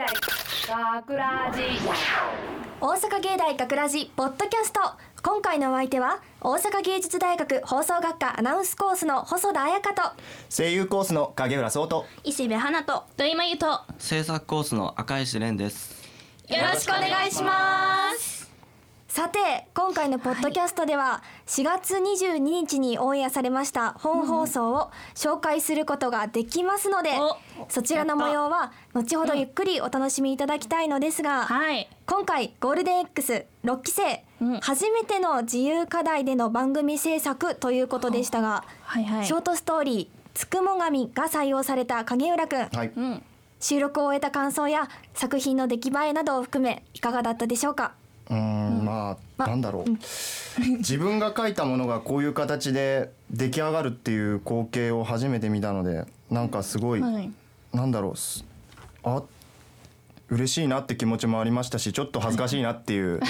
大学ラジ大阪芸大学ラジポッドキャスト。今回のお相手は大阪芸術大学放送学科アナウンスコースの細田彩香と声優コースの影浦壮と石部花と土井真由とよ制作コースの赤石蓮です。ろしくお願いしますさて今回のポッドキャストでは4月22日にオンエアされました本放送を紹介することができますので、そちらの模様は後ほどゆっくりお楽しみいただきたいのですが、はい。今回ゴールデン X6 期生、うん。初めての自由課題での番組制作ということでしたが、はいはい。ショートストーリー「つくも神」が採用された影浦くん。はい。うん。収録を終えた感想や作品の出来栄えなどを含めいかがだったでしょうか？うーんまあなんだろう 自分が書いたものがこういう形で出来上がるっていう光景を初めて見たのでなんかすごい、はい。なんだろうすあ嬉しいなって気持ちもありましたしちょっと恥ずかしいなっていう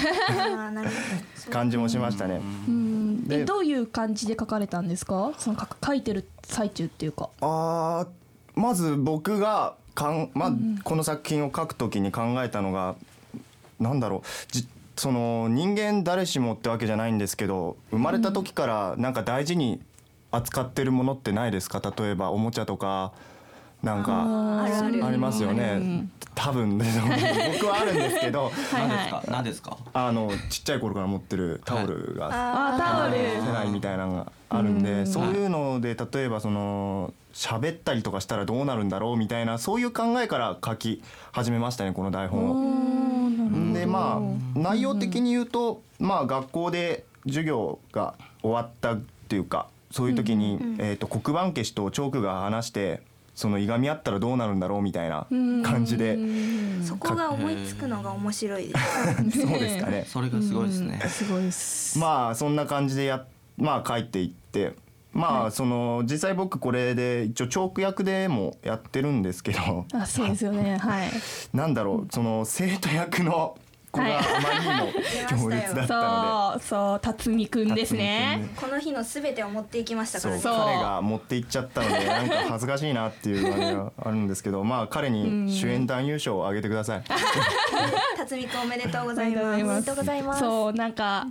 感じもしましたね。うん。でえどういう感じで書かれたんですか？その書く書いてる最中っていうか。あーまず僕がかん、まあこの作品を書くときに考えたのがなんだろうじその人間誰しもってわけじゃないんですけど生まれた時からなんか大事に扱ってるものってないですか？例えばおもちゃとかなんかありますよね。多分。僕はあるんですけど。はいはい。何ですか？何ですか？あのちっちゃい頃から持ってるタオルがあタオル。世代みたいなのがあるんうん。でそういうので例えばその喋ったりとかしたらどうなるんだろうみたいなそういう考えから書き始めましたねこの台本を。でまあ内容的に言うとまあ学校で授業が終わったっていうかそういう時にえと黒板消しとチョークが話してそのいがみ合ったらどうなるんだろうみたいな感じで。そこが思いつくのが面白いです。そうですかね。それがすごいですね。うん。すごいです。まあそんな感じでやまあ書いていってまあその実際僕これで一応チョーク役でもやってるんですけどあそうですよね。はい。なんだろうその生徒役の子があまりにも強烈だったのそうそう辰巳くんでですね。この日のすべてを持っていきましたからね。そう彼が持っていっちゃったので なんか恥ずかしいなっていう感じがあるんですけどまあ彼に主演男優賞をあげてください。辰巳くんおめでとうございありがとうございま。すおめでとうございますそうなんか。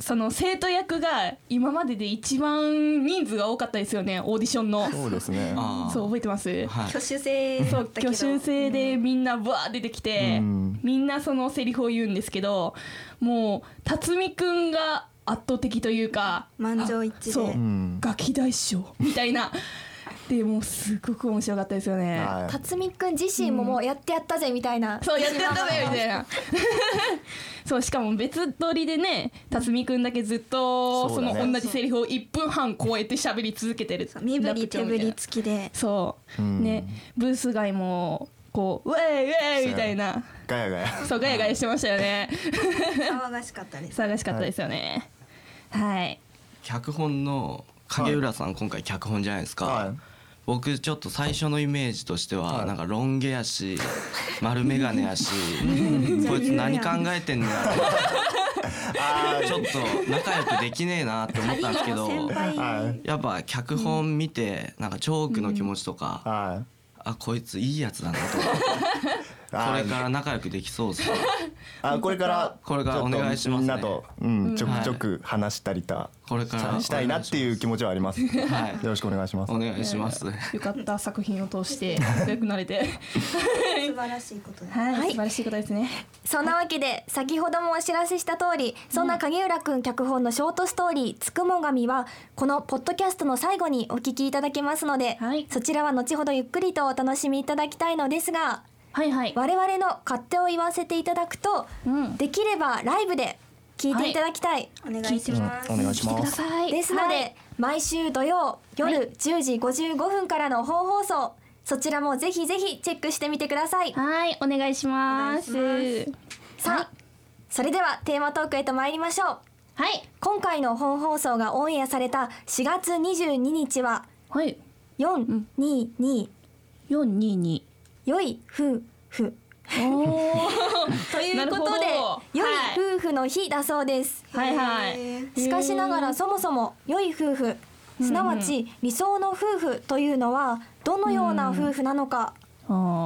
その生徒役が今までで一番人数が多かったですよねオーディションの。そうですね。そう覚えてます？はい。挙手制だそう。挙手制でみんなブワー出てきて、うん。みんなそのセリフを言うんですけどもう辰巳くんが圧倒的というか満場一致で。そう、ん。ガキ大将。みたいなでもうすごく面白かったですよね、はい。辰巳くん自身ももうやってやったぜみたいな、そうやってやったぜみたいな。そうしかも別撮りでね辰巳くんだけずっとその同じセリフを1分半超えて喋り続けてる。身振り手振り付きで。そう、うん。ねブース街もこうウェイウェイみたいな。ガヤガヤ。そうガヤガヤしてましたよね。騒がしかったです。騒がしかったですよね。はい。脚本の影浦さん今回脚本じゃないですか、はい僕ちょっと最初のイメージとしては、はい。なんかロン毛やし 丸眼鏡やしこいつ何考えてんだろうちょっと仲良くできねえなって思ったんですけどやっぱ脚本見てなんかチョークの気持ちとか、はい。あこいついいやつだなと これから仲良くできそうですね。あこれからこれからお願いしますね。みんなと、うん、ちょくちょく話したりた、これからしたいなっていう気持ちはあります。よはい。ろしくお願いします。お願いします、よかった作品を通して 仲良くなれて。素晴らしいことです。はい、素晴らしいことですね。そんなわけで先ほどもお知らせした通りそんな影浦くん脚本のショートストーリー「つくも神」はこのポッドキャストの最後にお聞きいただけますので、はい。そちらは後ほどゆっくりとお楽しみいただきたいのですがはいはい。我々の勝手を言わせていただくと、うん。できればライブで聞いていただきたい、お願いします。お願いします。さい。ですので、毎週土曜夜10時55分からの本放送そちらもぜひぜひチェックしてみてください。はいお願いします。さあ、それではテーマトークへと参りましょう。はい。今回の本放送がオンエアされた4月22日ははい。422四二二良い夫婦。ということで良いはい夫婦の日だそうです。はいはい。しかしながらそもそも良い夫婦すなわち理想の夫婦というのはどのような夫婦なのか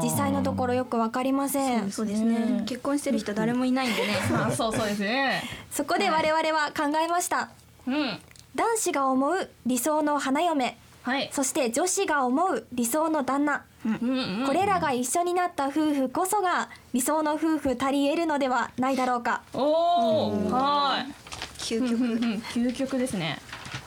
実際のところよくわかりません。そうですね。結婚してる人誰もいないんでね。あそうそうですね。そこで我々は考えました。うん。男子が思う理想の花嫁はい。そして女子が思う理想の旦那。うんうんこれらが一緒になった夫婦こそが理想の夫婦たり得るのではないだろうか。おおはい。究極。究極ですね。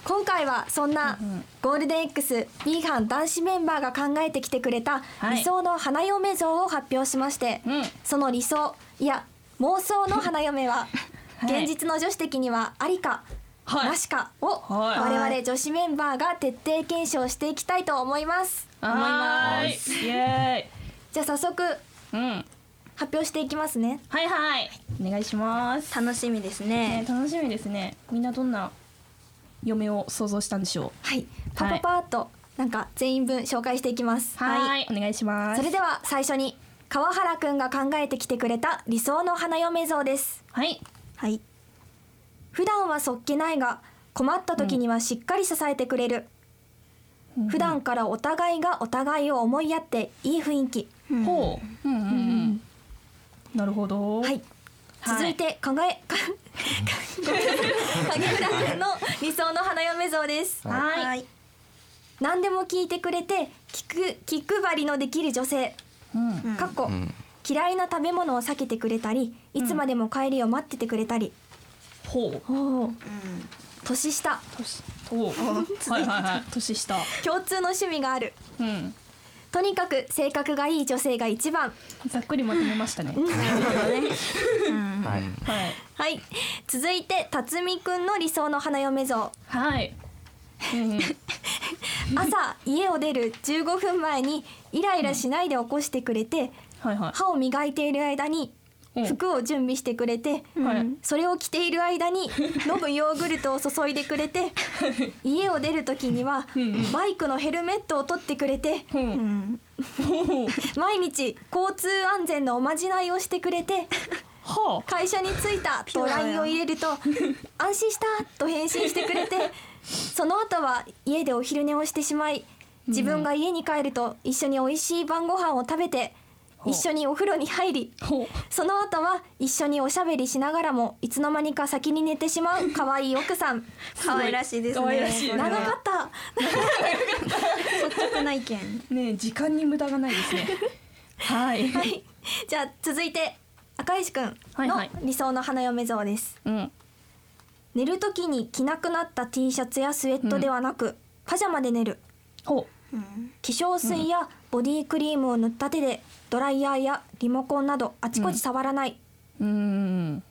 今回はそんなゴールデン X B 班男子メンバーが考えてきてくれたはい。理想の花嫁像を発表しまして、うん。その理想いや妄想の花嫁は はい。現実の女子的にはありか、はいなしかをはい。我々女子メンバーが徹底検証していきたいと思います。はー。いイエじゃあ早速ーイうん。発表していきますね。はいはい。お願いします。楽しみですね。ね楽しみですね。みんなどんな嫁を想像したんでしょはい。パパパーっとなんか全員分紹介していきます。うはい。お願いします。それでは最初に川原くんが考えてきてくれた理想の花嫁像です。はい。はい普段はそっけないが困った時にはしっかり支えてくれる、普段からお互いがお互いを思いやっていい雰囲気、ほう。うんうんうん。なるほど。はい。続いて考え か影村くんの理想の花嫁像です。はい。はい。何でも聞いてくれて聞く気配りのできる女性。うん。かっこ、ん。嫌いな食べ物を避けてくれたりいつまでも帰りを待っててくれたり、ほう。おー年下。年おはいはいはい。年下。共通の趣味がある。うん。とにかく性格がいい女性が一番。ざっくりまとめましたね。はい。はい。はい。続いて辰巳くんの理想の花嫁像。はい。朝家を出る15分前にイライラしないで起こしてくれてはいはい。歯を磨いている間にうん服を準備してくれてはい。それを着ている間に 飲むヨーグルトを注いでくれて家を出る時にはバイクのヘルメットを取ってくれてううん。毎日交通安全のおまじないをしてくれては会社に着いたと LINE を入れると 安心したと返信してくれてその後は家でお昼寝をしてしまい自分が家に帰ると一緒に美味しい晩ご飯を食べて一緒にお風呂に入りその後は一緒におしゃべりしながらもいつの間にか先に寝てしまう 可愛い奥さん。可愛らしいですね。長かった。率直な意見。ねえ時間に無駄がないですね。はい。はい。じゃあ続いて赤石くんのはいはい。理想の花嫁像です。うん。寝る時に着なくなった T シャツやスウェットではなく、パジャマで寝る。ほうん。化粧水やボディクリームを塗った手でドライヤーやリモコンなどあちこち触らない、うん。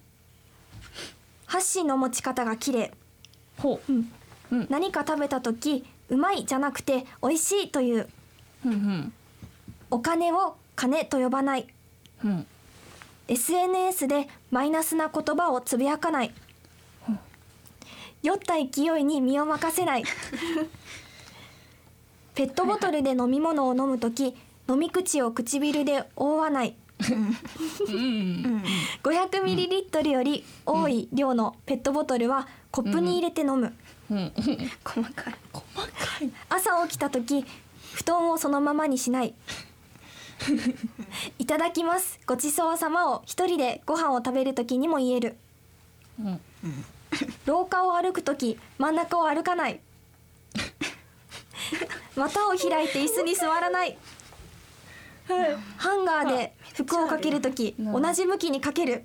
箸の持ち方が綺麗。ほう。うん。何か食べた時うまいじゃなくて美味しいという。うんうん。お金を金と呼ばない。うん。SNS でマイナスな言葉をつぶやかない。酔った勢いに身を任せない ペットボトルで飲み物を飲む時飲み口を唇で覆わない。うん。500ミリリットルより多い量のペットボトルはコップに入れて飲む、うん。細かい。朝起きた時布団をそのままにしない。いただきます。ごちそうさまを一人でご飯を食べる時にも言える。うん。廊下を歩く時真ん中を歩かない股を開いて椅子に座らない。ハンガーで服をかける時同じ向きにかける。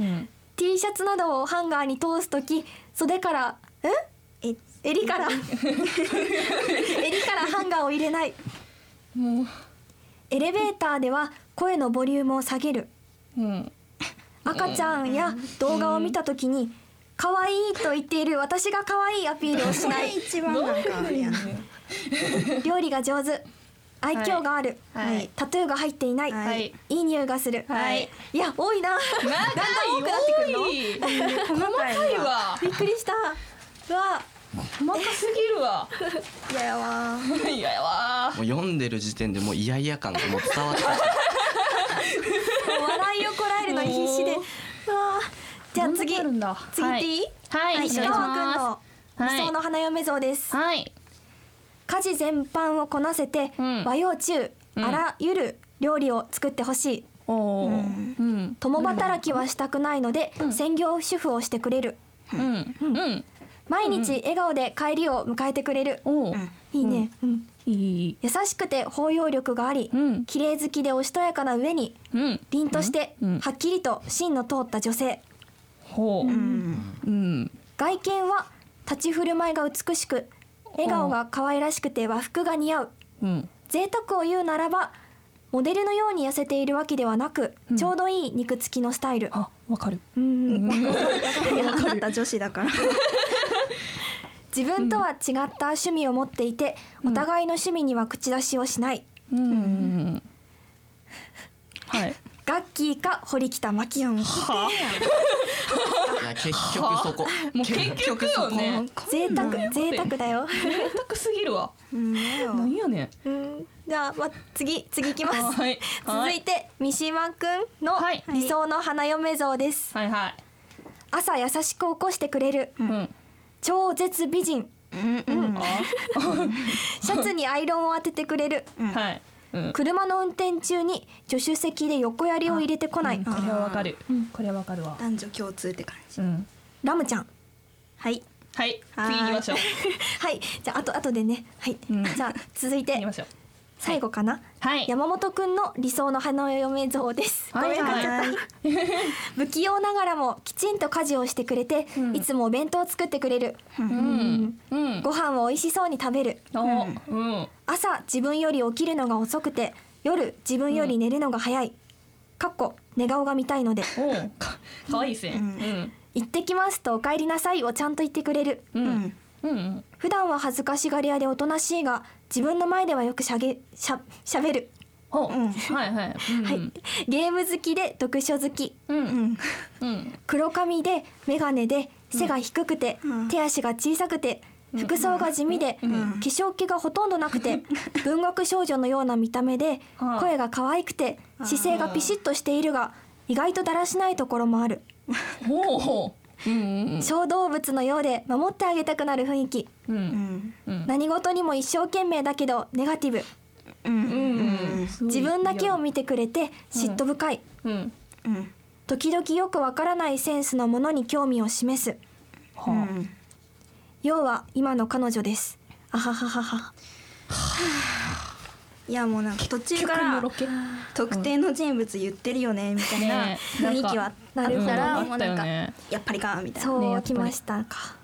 うん。T シャツなどをハンガーに通す時袖からえ？え襟から。襟からハンガーを入れない。もうエレベーターでは声のボリュームを下げる。うん。赤ちゃんや動画を見た時に可愛いと言っている私が可愛いアピールをしない。一番なんかあれやな料理が上手。愛嬌がある、はい。タトゥーが入っていない、はい。いい匂いがする、はい。いや多いな。だんだん多くなってくるの？細かいわ。いわびっくりした。うわ。細かすぎるわ。嫌やわ。いややわ。もう読んでる時点でもう嫌々感がもう伝わって きもう笑いをこらえるのに必死でおーうわじゃあ次次行っていい、はい。石川くんの理想のはい。花嫁像です、はい。家事全般をこなせて、うん。和洋中あらゆる料理を作ってほしい。うん。共働きはしたくないので、専業主婦をしてくれる。うん。うん。毎日笑顔で帰りを迎えてくれる、いいね、うん。いい。優しくて包容力があり、うん。綺麗好きでおしとやかな上にうん。凛としてうん。はっきりと芯の通った女性ほう。うん。外見は立ち振る舞いが美しく笑顔が可愛らしくて和服が似合う。うん。贅沢を言うならばモデルのように痩せているわけではなく、ちょうどいい肉付きのスタイル。あわかる。うん。た。女子だから。自分とは違った趣味を持っていて、お互いの趣味には口出しをしない。うん。はいガッキーか堀北真希いやもういや結局そこ。もう結局よね。贅沢贅沢だよ、贅沢すぎるわ。うん。だよなんやね。んうん、じゃあ、ま、次次いきます、はい。続いて三島くんのはい。理想の花嫁像です、はいはい。朝優しく起こしてくれる、うん。超絶美人。うん。うん。シャツにアイロンを当ててくれる、はいうん。車の運転中に助手席で横やりを入れてこない、これはわかる。これはわかるわ。男女共通って感じ。うん。ラムちゃん。はい。はい。はい次行きましょう。はい。じゃああとあとでね。はい、うん。じゃあ続いて。行きましょう最後かな、はい。山本くんの理想の花嫁像です、はい。ごめんなさい。は い不器用ながらもきちんと家事をしてくれて、ん。いつもお弁当を作ってくれる、うん。うん。ご飯を美味しそうに食べる。おうん。朝自分より起きるのが遅くて夜自分より寝るのが早い、かっこ寝顔が見たいので。おかかわいいですね。うん。行ってきますとお帰りなさいをちゃんと言ってくれる。ううんんうん。普段は恥ずかしがり屋でおとなしいが自分の前ではよくしゃげしゃしゃべる、おうん。はいはい。うんはい。ゲーム好きで読書好き。うん。うん。うん。黒髪で眼鏡で背が低くて、うん。手足が小さくて服装が地味で、化粧気がほとんどなくて 文学少女のような見た目でうん。声が可愛くて姿勢がピシッとしているが意外とだらしないところもある小動物のようで守ってあげたくなる雰囲気。ううん。んうん。何事にも一生懸命だけどネガティブ。うん。うん。自分だけを見てくれて嫉妬深い。うん。うん。時々よくわからないセンスのものに興味を示す。はうん。要は今の彼女です。あははははいやもうなんか途中からロケ。特定の人物言ってるよねみたいなね雰囲気はあったらもうなんかやっぱりかみたいな。そうねやっぱり。きましたか。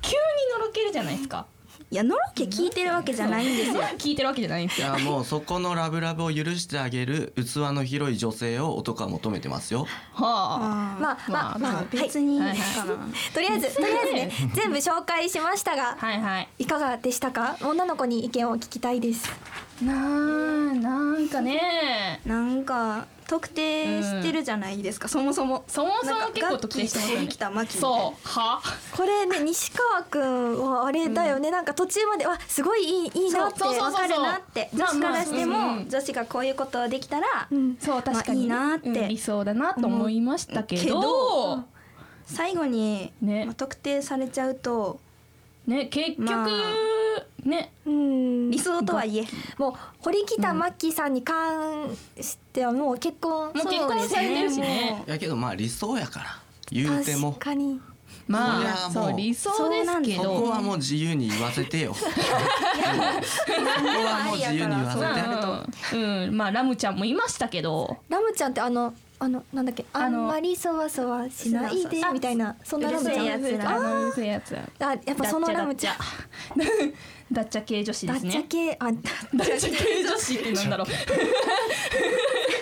急にのろけるじゃないですか。いやのろけ聞いてるわけじゃないんですよ。聞いてるわけじゃないんですよ。いやもうそこのラブラブを許してあげる器の広い女性を男は求めてますよ。はあ。あまあまあまあ、はい、別にはいかな。とりあえずとりあえずね全部紹介しましたがはいはい。いかがでしたか？女の子に意見を聞きたいですなあなんかね。なんか特定してるじゃないですか、そもそも。そもそも結構特定してますよね。来たマキそう。は？これね西川くんはあれだよね、なんか途中までわすごいいいいいなってわかるなって。女子からしても女子がこういうことできたらうん。そう確かに、まあいいなって。うん理想だなと思いましたけど。けど最後に、ね。まあ特定されちゃうとね結局、まあね。うん。理想とはいえ。もう堀北真希さんに関してはもう結婚、もう結婚されてるしね。いやけどまあ理想やから言うても。確かに。まあそう。そう理想ですけそどこはもう自由に言わせてよ。そこはもう自由に言わせてまあうん、うん。まあラムちゃんもいましたけど。ラムちゃんってあのあのなんだっけあんまりそわそわしないであみたいなそんなラムちゃんあやっぱそのラムちゃん ダッチャ系女子でダッチャすね系あダッチャ系。女子ってなんだろう。そっ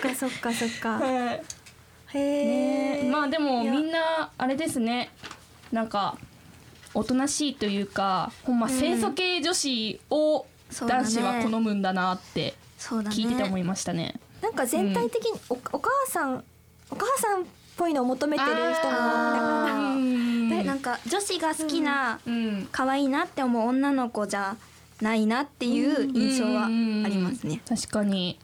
かそっかそっか。へえ、ねまあでもみんなあれですね。なんかおとなしいというかほんま清楚系女子を男子は好むんだなって聞いてて思いましたね。なんか全体的にお,、お母さんお母さんっぽいのを求めてる人もなんか女子が好きなうん可愛いなって思う女の子じゃないなっていう印象はありますね。確かに。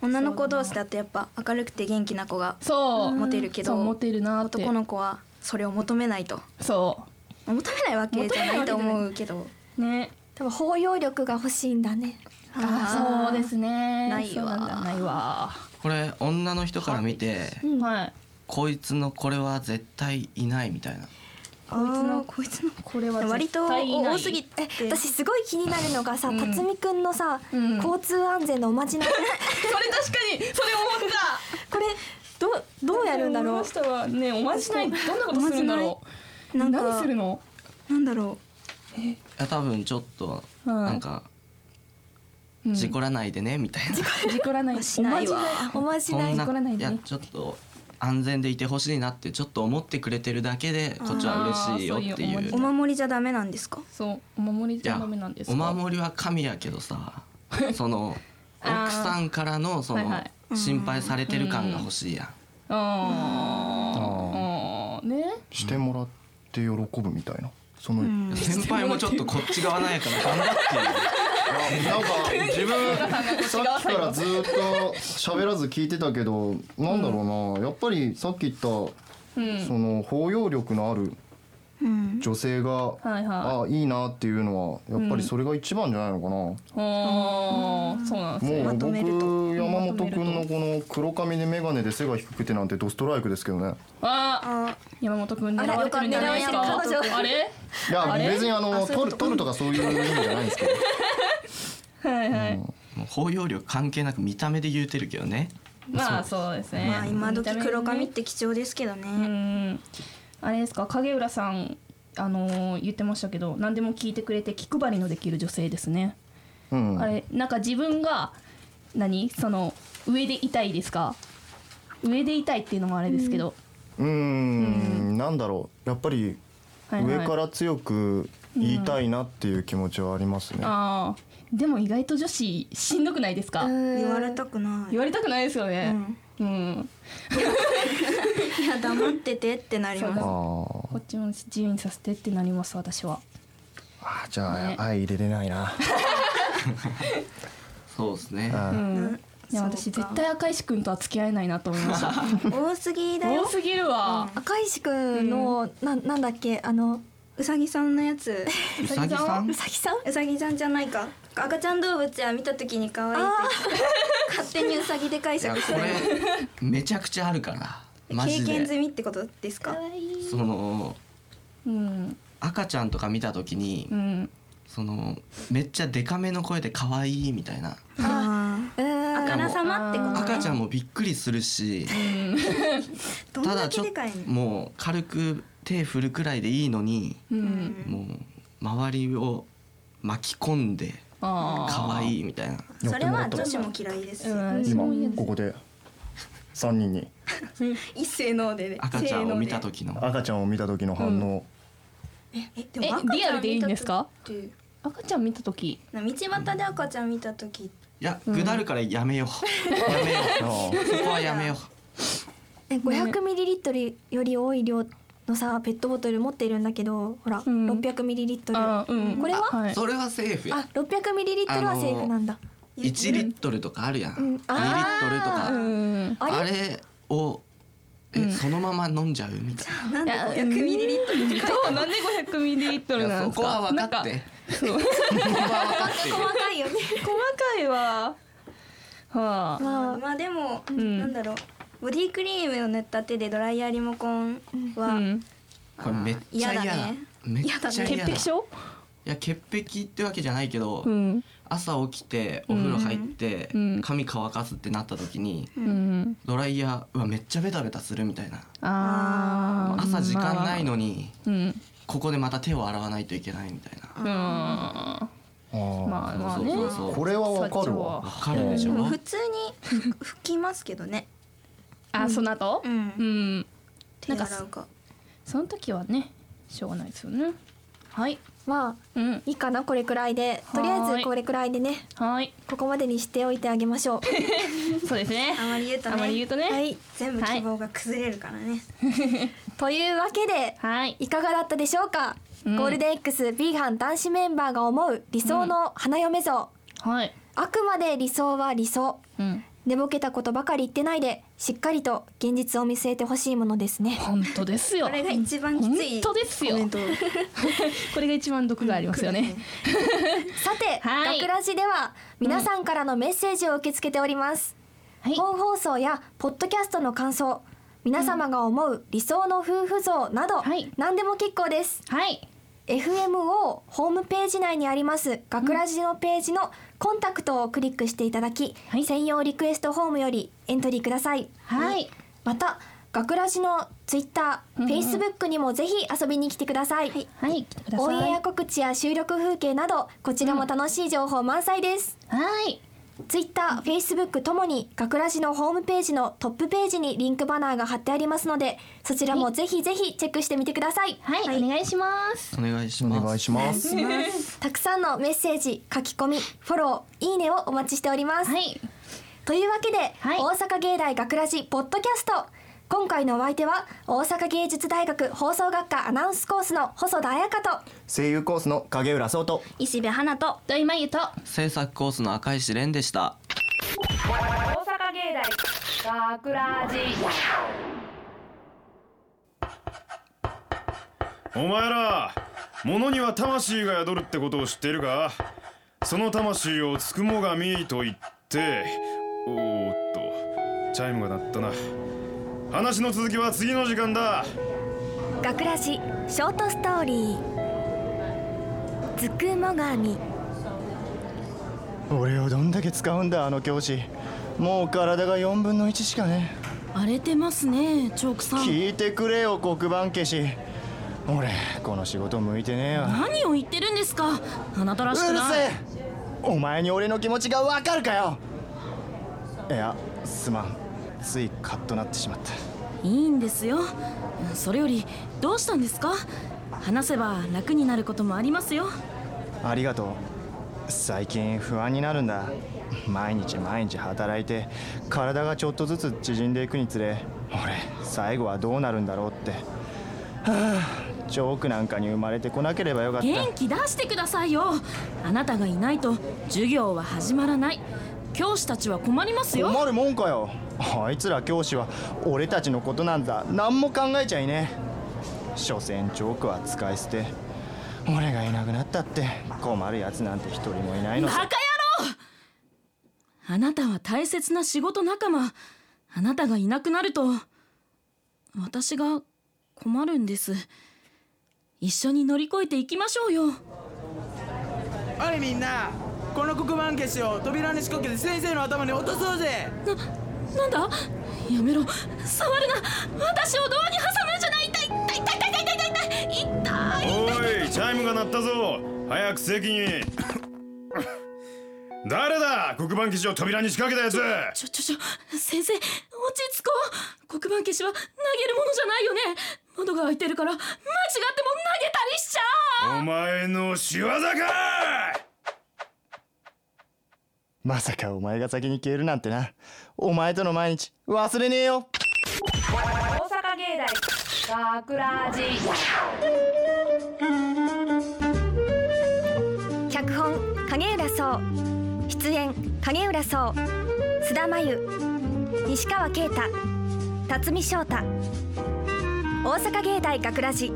女の子同士だとやっぱ明るくて元気な子がそう。モテるけどるなって。男の子はそれを求めないと。そ求めないわけじゃないと思うけど。うね。多分包容力が欲しいんだね。あそうですね。ないわ。そうなんだ。ないわ。これ女の人から見てはい。こいつのこれは絶対いないみたいなあーこいつのこれは割と多すぎえて私すごい気になるのがさ、うん。辰巳くんのさ、うん。交通安全のおまじない。それ確かにそれ思った。これどうどうやるんだろう？ねおまじないどんなことするんだろう？なんか何するの？なんだろいや多分ちょっとうん。なんかうん。事故らないでねみたいな。事故らない。しないわ。おまじない。そんな事故らない。でねいやちょっと安全でいてほしいなってちょっと思ってくれてるだけでこっちは嬉しいよっていう。いううお守りじゃダメなんですか？そうお守りじゃダメなんですかお守りは神やけどさ その奥さんからのそのはいはい。心配されてる感が欲しいやん。あー。あー。ね。してもらって喜ぶみたいな。その、うん。先輩もちょっとこっち側なんやから頑張ってなんか自分さっきからずっと喋らず聞いてたけどなんだろうな、やっぱりさっき言ったうん。その包容力のあるうん。女性が、はいはあいいなっていうのはやっぱりそれが一番じゃないのかな、そうなんですね。もう僕山本君のこの黒髪で眼鏡で背が低くてなんてドストライクですけどね。ああ山本君狙われてるんじゃないですか。あれいや別にあの取る取るとかそういう意味じゃないんですけどはいはい、もう包容力関係なく見た目で言うてるけどね。まあそう。ですね。まあ今時黒髪っねて貴重ですけどうねん。あれですか？影浦さんあのー言ってましたけど何でも聞いてくれて気配りのできる女性ですね、うん。あれなんか自分が何？その上でいたいですか？上でいたいっていうのもあれですけど、うーん。なんだろう。やっぱりはいはい。上から強く言いたいなっていう気持ちはありますね、ああでも意外と女子しんどくないですか、言言われたくない。言われたくないですよね。うん、いや黙っててってなります。こっちも自由にさせてってなります私は。あーじゃあ、ね。愛入れれないな。そうですね。うん。いや私絶対赤石君とは付き合えないなと思いました。多すぎだよ。多すぎるわ、赤石くん。の、ななんだっけ？あのうさぎさんのやつ。うさぎさん？うさぎさん？うさぎさんじゃないか赤ちゃん動物や見た時に可愛いって。勝手にうさぎで解釈してるれめちゃくちゃあるからマ経ジで。験済みってことですか？そのうん。赤ちゃんとか見た時にうん。そのめっちゃデカめの声で可愛いみたいな。ああからさまってことね。赤ちゃんもびっくりするし。どんだただちょっともう軽く手振るくらいでいいのにうん。もう周りを巻き込んで可愛いみたいな。やそれは女子も嫌いです。うん。今そういうここで3人に。一斉のでね。赤ちゃんを見た時の。赤ちゃんを見た時の反応、えでえも赤ちゃんリアルでいいんですか？赤ちゃん見た時。な道端で赤ちゃん見た時。いやぐだるからやめよう。やめよあうそこはやめよう。え500ミリリットルより多い量のさペットボトル持っているんだけどほら、うん。600ミリリットル。これは？はい。それはセーフや。あ600ミリリットルはセーフなんだ、1リットルとかあるやん。2ん。リットルとか。うん。あれ？をえ、うん。そのまま飲んじゃうみたいな。んでいや500ミリリットルってそうなんで500ミリリットルなんですか？そこは分かって。そう そこは分かって。る。細かいよね。細かいわ。はあ。まあまあでも、ん。なんだろうボディクリームを塗った手でドライヤーリモコンは、うん。これめっちゃ嫌だ。ね。めっちゃ嫌だ。い潔癖症？や潔癖ってわけじゃないけど、うん。朝起きてお風呂入って、うん。髪乾かすってなった時に、うん。ドライヤーうわめっちゃベタベタするみたいな。あー。朝時間ないのに、うん。ここでまた手を洗わないといけないみたいな。うん。あー。まあまあね。そうそうそう。これはわかるわ。わかるでしょ？でも普通にふ 拭きますけどねあその後？うん。うん。手洗うか。その時はねしょうがないですよね。はい。まあうん。いいかなこれくらいで。とりあえずこれくらいでね。はい。ここまでにしておいてあげましょう。そうですね。あまり言うとね。あまり言うとね。はい。全部希望が崩れるからね、というわけではい。いかがだったでしょうか、うん。ゴールデン X ビーガン男子メンバーが思う理想の花嫁像、はい。あくまで理想は理想。うん寝ぼけたことばかり言ってないでしっかりと現実を見据えてほしいものですね。本当ですよ。これが一番きつい本当ですよ。これが一番毒がありますよね。さて、はい。学ラジでは皆さんからのメッセージを受け付けております、はい。本放送やポッドキャストの感想皆様が思う理想の夫婦像など、はい。何でも結構です。はい。FMO ホームページ内にあります学ラジのページのコンタクトをクリックしていただき、はい。専用リクエストフォームよりエントリーください。はい。また学ラジのツイッター、うんうん。フェイスブックにもぜひ遊びに来てください、はい来てください。オンエア告知や収録風景などこちらも楽しい情報満載です、はいツイッター、フェイスブックともに学ラジのホームページのトップページにリンクバナーが貼ってありますのでそちらもぜひぜひチェックしてみてください、はい、お願いします。お願いしおます。願いします。たくさんのメッセージ書き込みフォローいいねをお待ちしております、はい。というわけで、はい。大阪芸大学ラジポッドキャスト今回のお相手は大阪芸術大学放送学科アナウンスコースの細田彩香と声優コースの影浦壮と石部花と土井真由と制作コースの赤石蓮でした。大阪芸大学ラジお前ら物には魂が宿るってことを知っているか？その魂をつくもがみと言っておーっとチャイムが鳴ったな話の続きは次の時間だ。学ラジショートストーリー「ずくもがみ」俺をどんだけ使うんだあの教師。もう体が4分の1しかね。荒れてますねチョークさん。聞いてくれよ黒板消し。俺この仕事向いてねえわ。何を言ってるんですか。あなたらしくうるせないえ。お前に俺の気持ちがわかるかよ。いやすまんついカッとなってしまった。いいんですよ。それよりどうしたんですか？話せば楽になることもありますよ。ありがとう。最近不安になるんだ。毎日毎日働いて体がちょっとずつ縮んでいくにつれ俺最後はどうなるんだろうって。はあチョークなんかに生まれてこなければよかった。元気出してくださいよ。あなたがいないと授業は始まらない教師たちは困りますよ。困るもんかよ。あいつら教師は俺たちのことなんざ何も考えちゃいねえ。所詮チョークは使い捨て。俺がいなくなったって困るやつなんて一人もいないのさ。バカ野郎。あなたは大切な仕事仲間。あなたがいなくなると私が困るんです。一緒に乗り越えていきましょうよ。おいみんなこの黒板消しを扉に仕掛けて先生の頭に落とそうぜ。ななんだ？やめろ。触るな。私をドアに挟むんじゃない。痛い痛い痛い痛い痛い痛い痛い痛いおいチャイムが鳴ったぞ早く席に誰だ黒板消しを扉に仕掛けたやつちょちょちょ先生落ち着こう黒板消しは投げるものじゃないよね窓が開いてるから間違っても投げたりしちゃお前の仕業かまさかお前が先に消えるなんてな。お前との毎日忘れねえよ。大阪芸大学ラジ脚本影浦壮。出演影浦壮。須田真由。西川啓太。辰巳翔太。大阪芸大学ラジ。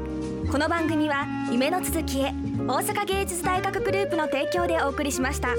この番組は夢の続きへ大阪芸術大学グループの提供でお送りしました。